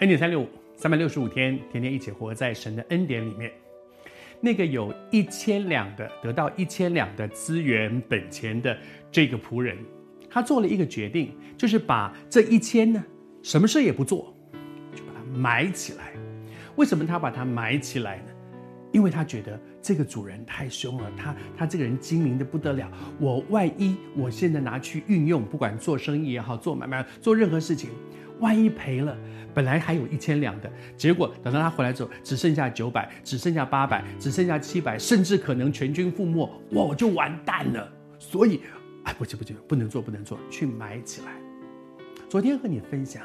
恩典三六五，三百六十五天，天天一起活在神的恩典里面。那个有一千两的得到一千两的资源本钱的这个仆人，他做了一个决定，就是把这一千呢，什么事也不做，就把它埋起来。为什么他把它埋起来呢？因为他觉得这个主人太凶了，他他这个人精明的不得了。我万一我现在拿去运用，不管做生意也好，做买卖，做任何事情，万一赔了，本来还有一千两的，结果等到他回来之后，只剩下九百，只剩下八百，只剩下七百，甚至可能全军覆没，哇，我就完蛋了。所以，哎，不行不行，不能做不能做，去买起来。昨天和你分享。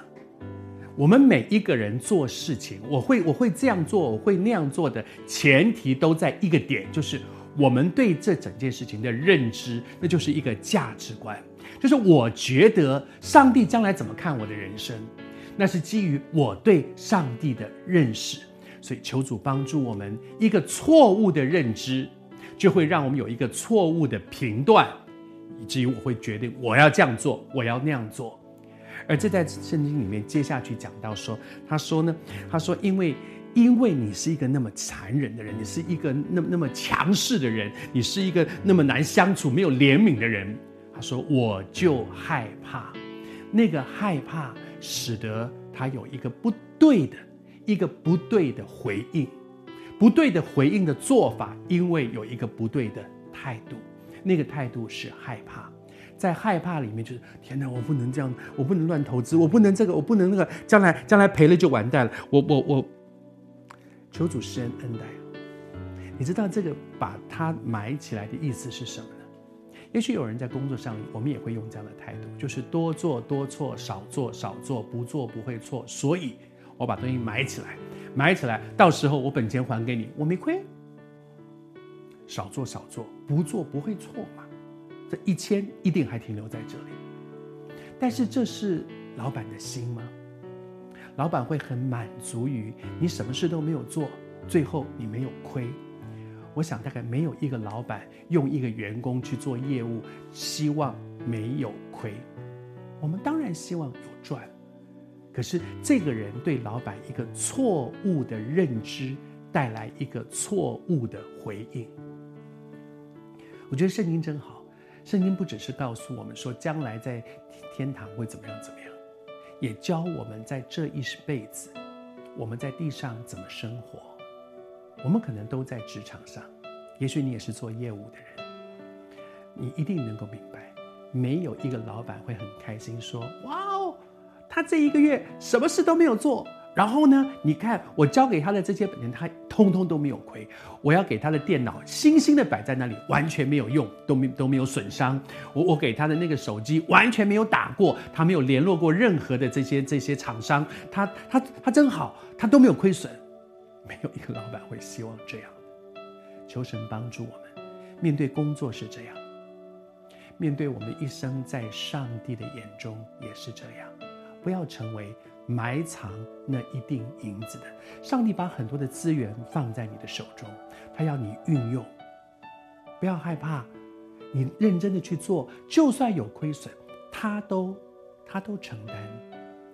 我们每一个人做事情，我会我会这样做，我会那样做的前提都在一个点，就是我们对这整件事情的认知，那就是一个价值观，就是我觉得上帝将来怎么看我的人生，那是基于我对上帝的认识。所以求主帮助我们，一个错误的认知，就会让我们有一个错误的评断，以至于我会决定我要这样做，我要那样做。而这在圣经里面接下去讲到说，他说呢，他说因为因为你是一个那么残忍的人，你是一个那么那么强势的人，你是一个那么难相处、没有怜悯的人，说我就害怕，那个害怕使得他有一个不对的一个不对的回应，不对的回应的做法，因为有一个不对的态度，那个态度是害怕。在害怕里面，就是天哪，我不能这样，我不能乱投资，我不能这个，我不能那个，将来将来赔了就完蛋了。我我我，求主施恩恩待。你知道这个把它埋起来的意思是什么？也许有人在工作上，我们也会用这样的态度，就是多做多错，少做少做，不做不会错。所以我把东西埋起来，埋起来，到时候我本钱还给你，我没亏。少做少做，不做不会错嘛。这一千一定还停留在这里，但是这是老板的心吗？老板会很满足于你什么事都没有做，最后你没有亏。我想大概没有一个老板用一个员工去做业务，希望没有亏。我们当然希望有赚，可是这个人对老板一个错误的认知，带来一个错误的回应。我觉得圣经真好。圣经不只是告诉我们说将来在天堂会怎么样怎么样，也教我们在这一辈子，我们在地上怎么生活。我们可能都在职场上，也许你也是做业务的人，你一定能够明白，没有一个老板会很开心说：“哇哦，他这一个月什么事都没有做。”然后呢，你看我交给他的这些本钱，他通通都没有亏。我要给他的电脑，新新的摆在那里，完全没有用，都没都没有损伤。我我给他的那个手机，完全没有打过，他没有联络过任何的这些这些厂商。他他他真好，他都没有亏损。没有一个老板会希望这样。求神帮助我们，面对工作是这样，面对我们一生在上帝的眼中也是这样。不要成为。埋藏那一锭银子的上帝，把很多的资源放在你的手中，他要你运用，不要害怕，你认真的去做，就算有亏损，他都他都承担，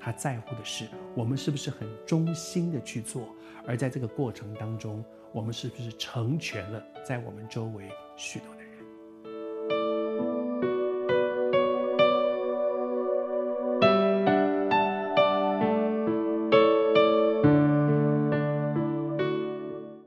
他在乎的是我们是不是很忠心的去做，而在这个过程当中，我们是不是成全了在我们周围许多人。